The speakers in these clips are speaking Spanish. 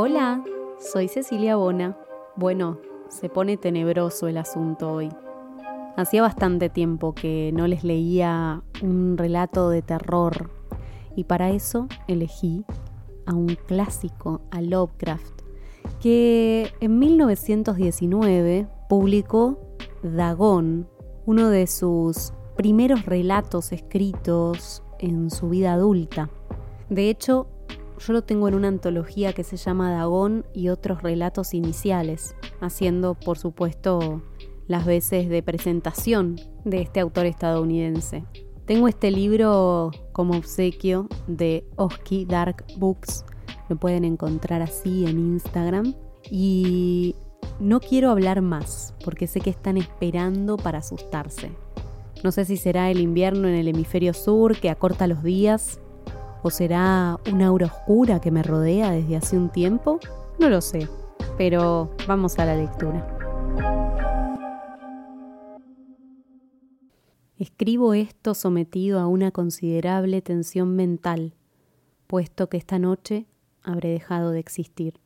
Hola, soy Cecilia Bona. Bueno, se pone tenebroso el asunto hoy. Hacía bastante tiempo que no les leía un relato de terror y para eso elegí a un clásico, a Lovecraft, que en 1919 publicó Dagón, uno de sus primeros relatos escritos en su vida adulta. De hecho, yo lo tengo en una antología que se llama Dagón y otros relatos iniciales, haciendo, por supuesto, las veces de presentación de este autor estadounidense. Tengo este libro como obsequio de Oski Dark Books, lo pueden encontrar así en Instagram. Y no quiero hablar más, porque sé que están esperando para asustarse. No sé si será el invierno en el hemisferio sur que acorta los días ¿O será una aura oscura que me rodea desde hace un tiempo? No lo sé, pero vamos a la lectura. Escribo esto sometido a una considerable tensión mental, puesto que esta noche habré dejado de existir.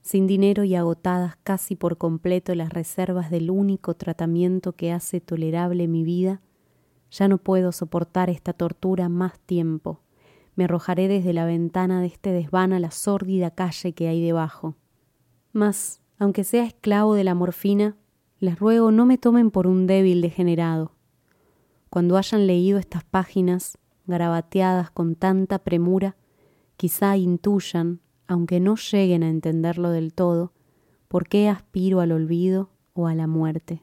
Sin dinero y agotadas casi por completo las reservas del único tratamiento que hace tolerable mi vida, ya no puedo soportar esta tortura más tiempo. Me arrojaré desde la ventana de este desván a la sórdida calle que hay debajo. Mas, aunque sea esclavo de la morfina, les ruego no me tomen por un débil degenerado. Cuando hayan leído estas páginas, garabateadas con tanta premura, quizá intuyan, aunque no lleguen a entenderlo del todo, por qué aspiro al olvido o a la muerte.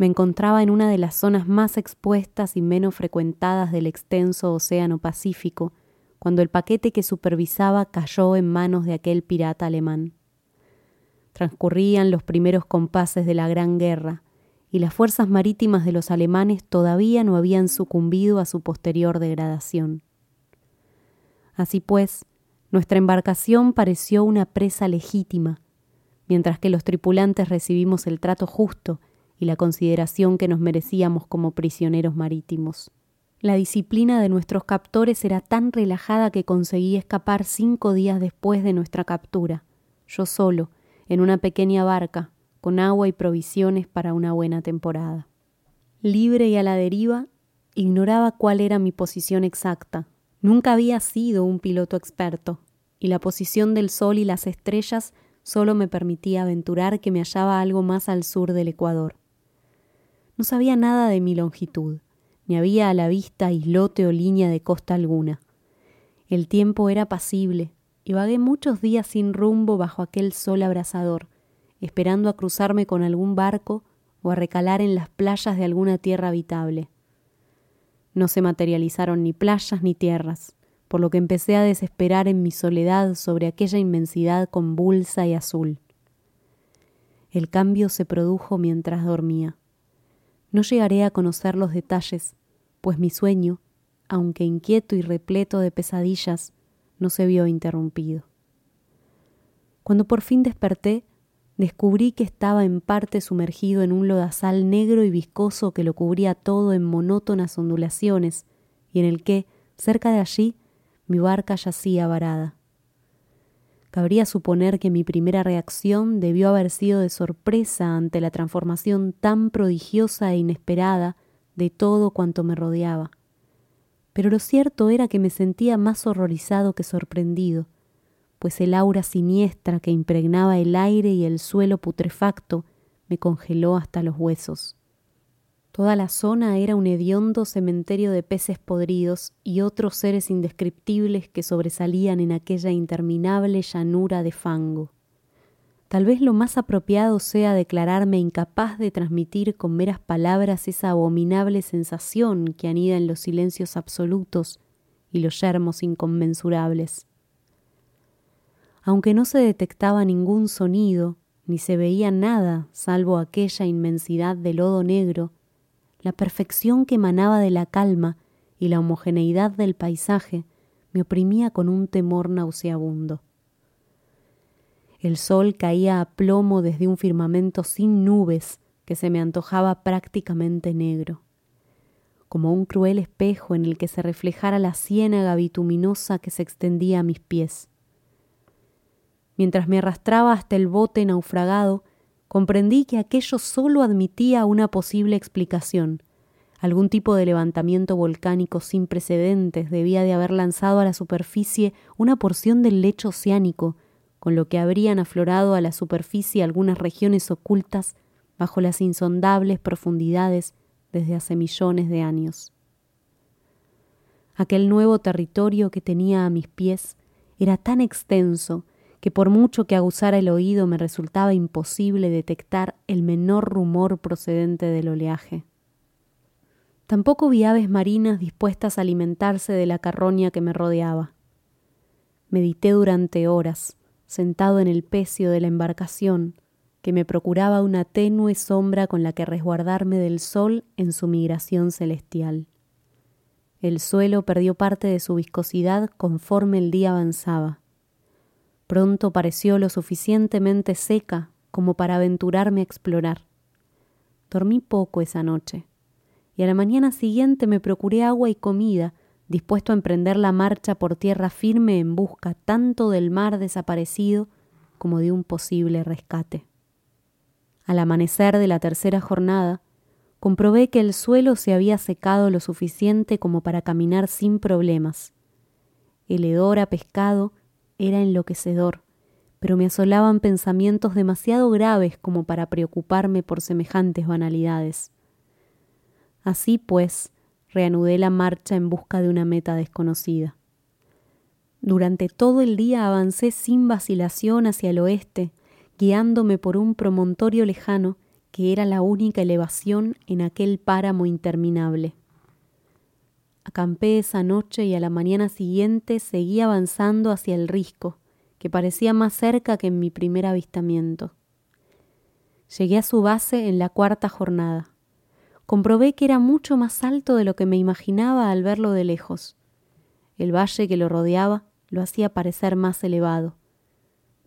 Me encontraba en una de las zonas más expuestas y menos frecuentadas del extenso Océano Pacífico, cuando el paquete que supervisaba cayó en manos de aquel pirata alemán. Transcurrían los primeros compases de la Gran Guerra, y las fuerzas marítimas de los alemanes todavía no habían sucumbido a su posterior degradación. Así pues, nuestra embarcación pareció una presa legítima, mientras que los tripulantes recibimos el trato justo y la consideración que nos merecíamos como prisioneros marítimos. La disciplina de nuestros captores era tan relajada que conseguí escapar cinco días después de nuestra captura, yo solo, en una pequeña barca, con agua y provisiones para una buena temporada. Libre y a la deriva, ignoraba cuál era mi posición exacta. Nunca había sido un piloto experto, y la posición del sol y las estrellas solo me permitía aventurar que me hallaba algo más al sur del Ecuador. No sabía nada de mi longitud, ni había a la vista islote o línea de costa alguna. El tiempo era pasible, y vagué muchos días sin rumbo bajo aquel sol abrasador, esperando a cruzarme con algún barco o a recalar en las playas de alguna tierra habitable. No se materializaron ni playas ni tierras, por lo que empecé a desesperar en mi soledad sobre aquella inmensidad convulsa y azul. El cambio se produjo mientras dormía. No llegaré a conocer los detalles, pues mi sueño, aunque inquieto y repleto de pesadillas, no se vio interrumpido. Cuando por fin desperté, descubrí que estaba en parte sumergido en un lodazal negro y viscoso que lo cubría todo en monótonas ondulaciones y en el que, cerca de allí, mi barca yacía varada. Cabría suponer que mi primera reacción debió haber sido de sorpresa ante la transformación tan prodigiosa e inesperada de todo cuanto me rodeaba. Pero lo cierto era que me sentía más horrorizado que sorprendido, pues el aura siniestra que impregnaba el aire y el suelo putrefacto me congeló hasta los huesos. Toda la zona era un hediondo cementerio de peces podridos y otros seres indescriptibles que sobresalían en aquella interminable llanura de fango. Tal vez lo más apropiado sea declararme incapaz de transmitir con meras palabras esa abominable sensación que anida en los silencios absolutos y los yermos inconmensurables. Aunque no se detectaba ningún sonido, ni se veía nada salvo aquella inmensidad de lodo negro, la perfección que emanaba de la calma y la homogeneidad del paisaje me oprimía con un temor nauseabundo. El sol caía a plomo desde un firmamento sin nubes que se me antojaba prácticamente negro, como un cruel espejo en el que se reflejara la ciénaga bituminosa que se extendía a mis pies. Mientras me arrastraba hasta el bote naufragado, comprendí que aquello solo admitía una posible explicación. Algún tipo de levantamiento volcánico sin precedentes debía de haber lanzado a la superficie una porción del lecho oceánico, con lo que habrían aflorado a la superficie algunas regiones ocultas bajo las insondables profundidades desde hace millones de años. Aquel nuevo territorio que tenía a mis pies era tan extenso que por mucho que aguzara el oído me resultaba imposible detectar el menor rumor procedente del oleaje. Tampoco vi aves marinas dispuestas a alimentarse de la carroña que me rodeaba. Medité durante horas, sentado en el pecio de la embarcación, que me procuraba una tenue sombra con la que resguardarme del sol en su migración celestial. El suelo perdió parte de su viscosidad conforme el día avanzaba. Pronto pareció lo suficientemente seca como para aventurarme a explorar. Dormí poco esa noche, y a la mañana siguiente me procuré agua y comida, dispuesto a emprender la marcha por tierra firme en busca tanto del mar desaparecido como de un posible rescate. Al amanecer de la tercera jornada, comprobé que el suelo se había secado lo suficiente como para caminar sin problemas. El hedor a pescado era enloquecedor, pero me asolaban pensamientos demasiado graves como para preocuparme por semejantes banalidades. Así pues, reanudé la marcha en busca de una meta desconocida. Durante todo el día avancé sin vacilación hacia el oeste, guiándome por un promontorio lejano que era la única elevación en aquel páramo interminable. Acampé esa noche y a la mañana siguiente seguí avanzando hacia el risco, que parecía más cerca que en mi primer avistamiento. Llegué a su base en la cuarta jornada. Comprobé que era mucho más alto de lo que me imaginaba al verlo de lejos. El valle que lo rodeaba lo hacía parecer más elevado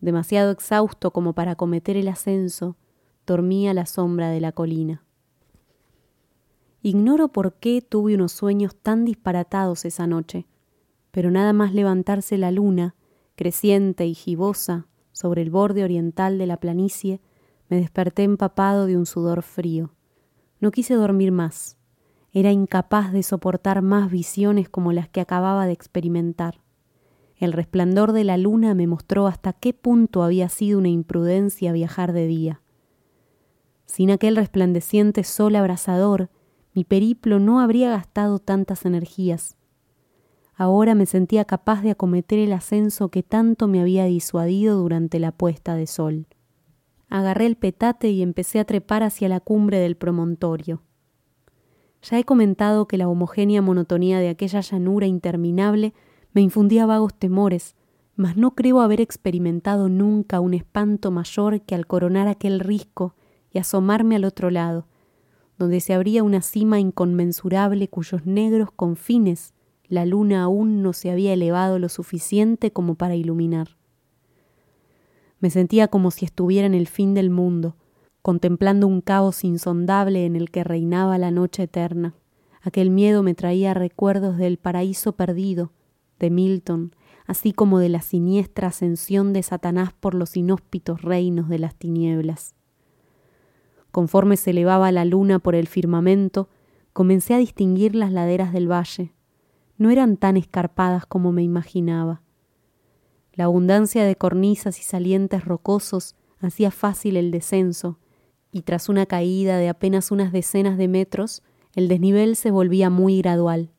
demasiado exhausto como para acometer el ascenso, dormía a la sombra de la colina. Ignoro por qué tuve unos sueños tan disparatados esa noche, pero nada más levantarse la luna, creciente y gibosa, sobre el borde oriental de la planicie, me desperté empapado de un sudor frío. No quise dormir más. Era incapaz de soportar más visiones como las que acababa de experimentar. El resplandor de la luna me mostró hasta qué punto había sido una imprudencia viajar de día. Sin aquel resplandeciente sol abrasador, mi periplo no habría gastado tantas energías. Ahora me sentía capaz de acometer el ascenso que tanto me había disuadido durante la puesta de sol. Agarré el petate y empecé a trepar hacia la cumbre del promontorio. Ya he comentado que la homogénea monotonía de aquella llanura interminable me infundía vagos temores, mas no creo haber experimentado nunca un espanto mayor que al coronar aquel risco y asomarme al otro lado, donde se abría una cima inconmensurable cuyos negros confines la luna aún no se había elevado lo suficiente como para iluminar. Me sentía como si estuviera en el fin del mundo, contemplando un caos insondable en el que reinaba la noche eterna. Aquel miedo me traía recuerdos del paraíso perdido, de Milton, así como de la siniestra ascensión de Satanás por los inhóspitos reinos de las tinieblas. Conforme se elevaba la luna por el firmamento, comencé a distinguir las laderas del valle. No eran tan escarpadas como me imaginaba. La abundancia de cornisas y salientes rocosos hacía fácil el descenso, y tras una caída de apenas unas decenas de metros, el desnivel se volvía muy gradual.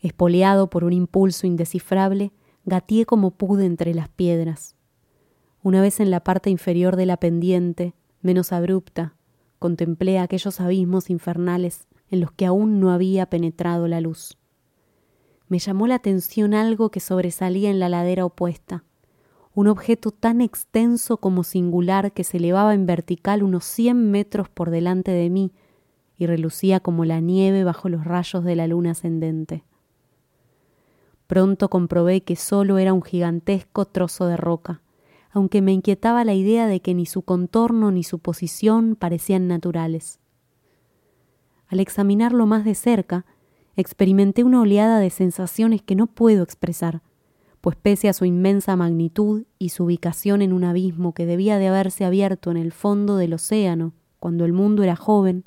Espoleado por un impulso indescifrable, gateé como pude entre las piedras. Una vez en la parte inferior de la pendiente, menos abrupta, contemplé aquellos abismos infernales en los que aún no había penetrado la luz. Me llamó la atención algo que sobresalía en la ladera opuesta, un objeto tan extenso como singular que se elevaba en vertical unos cien metros por delante de mí y relucía como la nieve bajo los rayos de la luna ascendente. Pronto comprobé que solo era un gigantesco trozo de roca, aunque me inquietaba la idea de que ni su contorno ni su posición parecían naturales. Al examinarlo más de cerca, experimenté una oleada de sensaciones que no puedo expresar, pues pese a su inmensa magnitud y su ubicación en un abismo que debía de haberse abierto en el fondo del océano cuando el mundo era joven,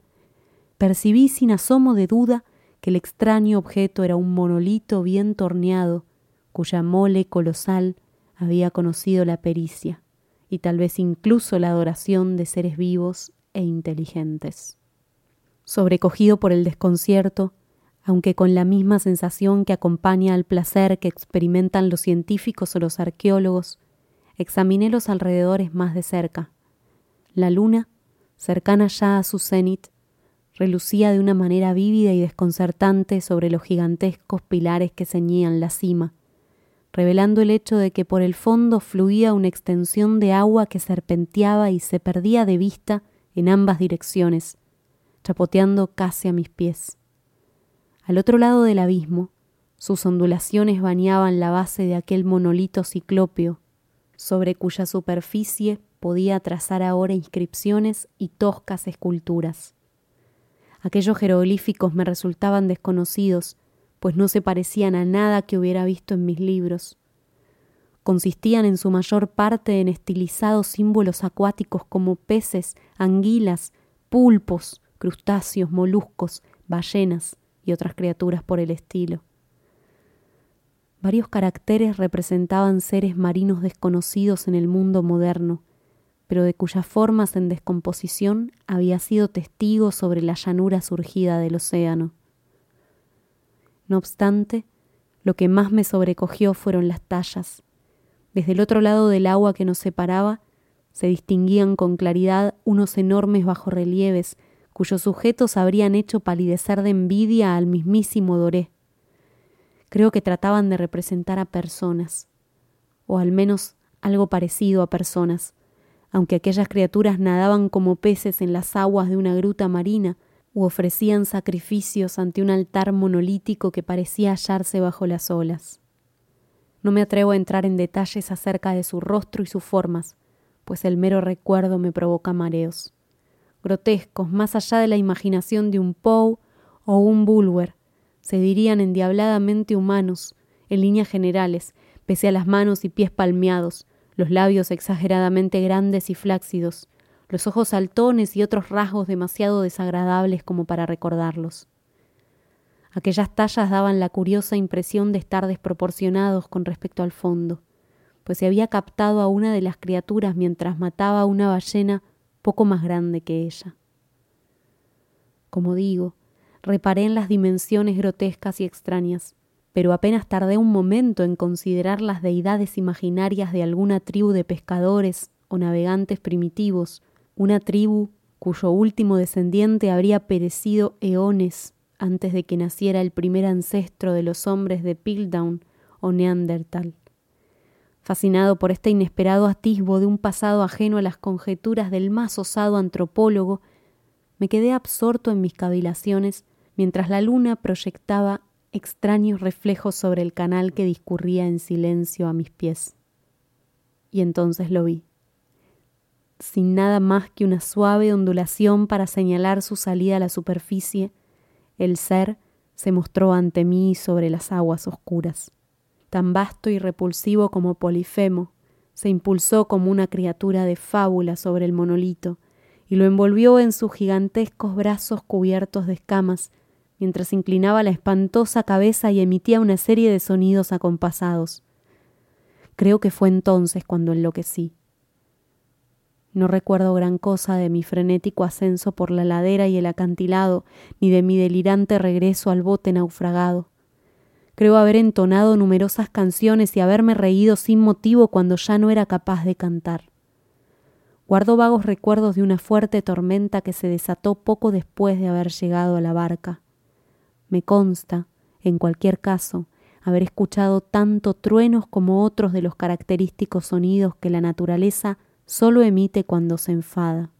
percibí sin asomo de duda que el extraño objeto era un monolito bien torneado, cuya mole colosal había conocido la pericia y tal vez incluso la adoración de seres vivos e inteligentes. Sobrecogido por el desconcierto, aunque con la misma sensación que acompaña al placer que experimentan los científicos o los arqueólogos, examiné los alrededores más de cerca. La luna, cercana ya a su cenit, relucía de una manera vívida y desconcertante sobre los gigantescos pilares que ceñían la cima, revelando el hecho de que por el fondo fluía una extensión de agua que serpenteaba y se perdía de vista en ambas direcciones, chapoteando casi a mis pies. Al otro lado del abismo, sus ondulaciones bañaban la base de aquel monolito ciclópeo, sobre cuya superficie podía trazar ahora inscripciones y toscas esculturas. Aquellos jeroglíficos me resultaban desconocidos, pues no se parecían a nada que hubiera visto en mis libros. Consistían en su mayor parte en estilizados símbolos acuáticos como peces, anguilas, pulpos, crustáceos, moluscos, ballenas, y otras criaturas por el estilo. Varios caracteres representaban seres marinos desconocidos en el mundo moderno, pero de cuyas formas en descomposición había sido testigo sobre la llanura surgida del océano. No obstante, lo que más me sobrecogió fueron las tallas. Desde el otro lado del agua que nos separaba, se distinguían con claridad unos enormes bajorrelieves cuyos sujetos habrían hecho palidecer de envidia al mismísimo Doré. Creo que trataban de representar a personas, o al menos algo parecido a personas, aunque aquellas criaturas nadaban como peces en las aguas de una gruta marina u ofrecían sacrificios ante un altar monolítico que parecía hallarse bajo las olas. No me atrevo a entrar en detalles acerca de su rostro y sus formas, pues el mero recuerdo me provoca mareos grotescos, más allá de la imaginación de un Poe o un Bulwer, se dirían endiabladamente humanos, en líneas generales, pese a las manos y pies palmeados, los labios exageradamente grandes y flácidos, los ojos saltones y otros rasgos demasiado desagradables como para recordarlos. Aquellas tallas daban la curiosa impresión de estar desproporcionados con respecto al fondo, pues se había captado a una de las criaturas mientras mataba a una ballena poco más grande que ella. Como digo, reparé en las dimensiones grotescas y extrañas, pero apenas tardé un momento en considerar las deidades imaginarias de alguna tribu de pescadores o navegantes primitivos, una tribu cuyo último descendiente habría perecido eones antes de que naciera el primer ancestro de los hombres de Piltdown o Neandertal. Fascinado por este inesperado atisbo de un pasado ajeno a las conjeturas del más osado antropólogo, me quedé absorto en mis cavilaciones mientras la luna proyectaba extraños reflejos sobre el canal que discurría en silencio a mis pies. Y entonces lo vi. Sin nada más que una suave ondulación para señalar su salida a la superficie, el ser se mostró ante mí sobre las aguas oscuras tan vasto y repulsivo como Polifemo, se impulsó como una criatura de fábula sobre el monolito y lo envolvió en sus gigantescos brazos cubiertos de escamas, mientras inclinaba la espantosa cabeza y emitía una serie de sonidos acompasados. Creo que fue entonces cuando enloquecí. No recuerdo gran cosa de mi frenético ascenso por la ladera y el acantilado, ni de mi delirante regreso al bote naufragado. Creo haber entonado numerosas canciones y haberme reído sin motivo cuando ya no era capaz de cantar. Guardo vagos recuerdos de una fuerte tormenta que se desató poco después de haber llegado a la barca. Me consta, en cualquier caso, haber escuchado tanto truenos como otros de los característicos sonidos que la naturaleza solo emite cuando se enfada.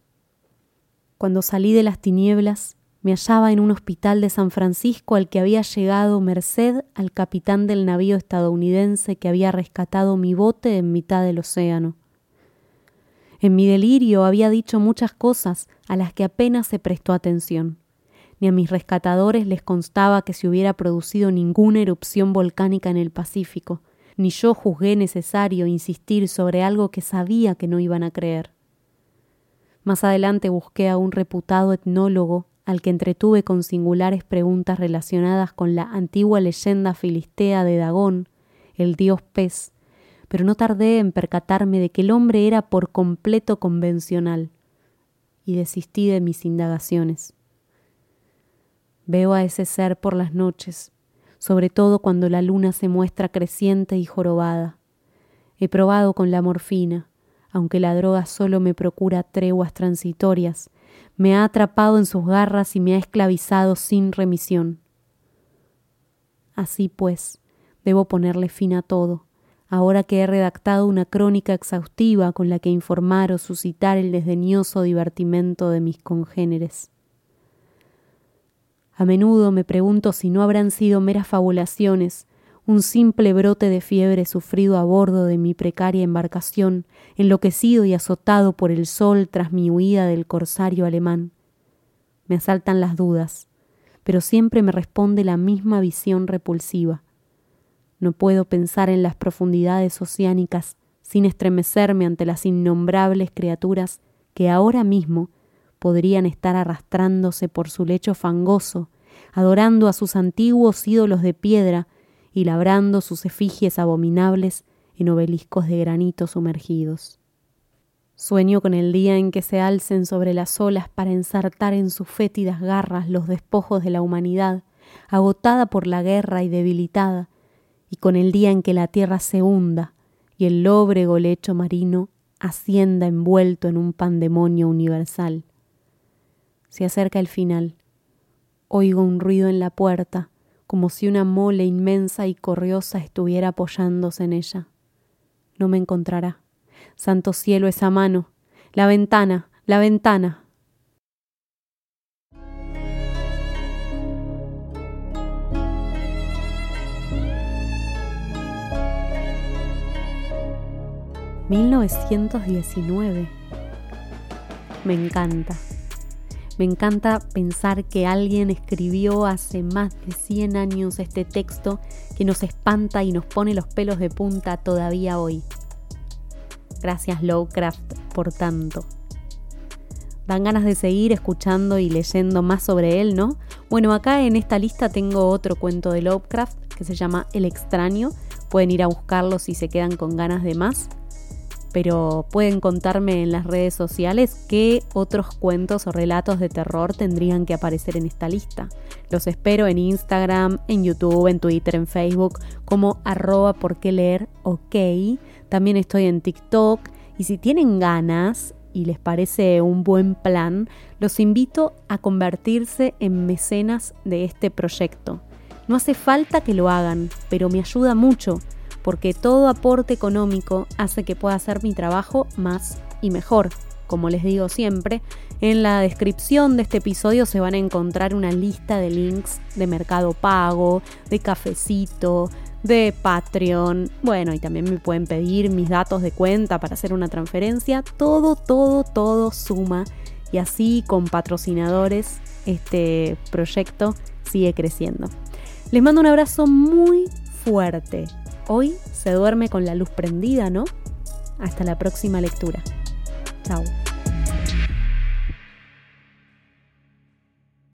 Cuando salí de las tinieblas, me hallaba en un hospital de San Francisco al que había llegado merced al capitán del navío estadounidense que había rescatado mi bote en mitad del océano. En mi delirio había dicho muchas cosas a las que apenas se prestó atención. Ni a mis rescatadores les constaba que se hubiera producido ninguna erupción volcánica en el Pacífico, ni yo juzgué necesario insistir sobre algo que sabía que no iban a creer. Más adelante busqué a un reputado etnólogo al que entretuve con singulares preguntas relacionadas con la antigua leyenda filistea de Dagón, el dios pez, pero no tardé en percatarme de que el hombre era por completo convencional, y desistí de mis indagaciones. Veo a ese ser por las noches, sobre todo cuando la luna se muestra creciente y jorobada. He probado con la morfina, aunque la droga solo me procura treguas transitorias, me ha atrapado en sus garras y me ha esclavizado sin remisión. Así pues, debo ponerle fin a todo, ahora que he redactado una crónica exhaustiva con la que informar o suscitar el desdeñoso divertimento de mis congéneres. A menudo me pregunto si no habrán sido meras fabulaciones, un simple brote de fiebre sufrido a bordo de mi precaria embarcación, enloquecido y azotado por el sol tras mi huida del corsario alemán. Me asaltan las dudas, pero siempre me responde la misma visión repulsiva. No puedo pensar en las profundidades oceánicas sin estremecerme ante las innombrables criaturas que ahora mismo podrían estar arrastrándose por su lecho fangoso, adorando a sus antiguos ídolos de piedra y labrando sus efigies abominables en obeliscos de granito sumergidos. Sueño con el día en que se alcen sobre las olas para ensartar en sus fétidas garras los despojos de la humanidad, agotada por la guerra y debilitada, y con el día en que la tierra se hunda y el lóbrego lecho marino ascienda envuelto en un pandemonio universal. Se acerca el final. Oigo un ruido en la puerta, como si una mole inmensa y corriosa estuviera apoyándose en ella. No me encontrará. Santo cielo, esa mano. La ventana, la ventana. ¿1919? Me encanta. Me encanta pensar que alguien escribió hace más de 100 años este texto que nos espanta y nos pone los pelos de punta todavía hoy. Gracias Lovecraft por tanto. Dan ganas de seguir escuchando y leyendo más sobre él, ¿no? Bueno, acá en esta lista tengo otro cuento de Lovecraft que se llama El extraño. Pueden ir a buscarlo si se quedan con ganas de más pero pueden contarme en las redes sociales qué otros cuentos o relatos de terror tendrían que aparecer en esta lista. Los espero en Instagram, en YouTube, en Twitter, en Facebook, como arroba por qué leer ok. También estoy en TikTok y si tienen ganas y les parece un buen plan, los invito a convertirse en mecenas de este proyecto. No hace falta que lo hagan, pero me ayuda mucho porque todo aporte económico hace que pueda hacer mi trabajo más y mejor. Como les digo siempre, en la descripción de este episodio se van a encontrar una lista de links de Mercado Pago, de Cafecito, de Patreon. Bueno, y también me pueden pedir mis datos de cuenta para hacer una transferencia. Todo, todo, todo suma. Y así con patrocinadores este proyecto sigue creciendo. Les mando un abrazo muy fuerte. Hoy se duerme con la luz prendida, ¿no? Hasta la próxima lectura. Chao.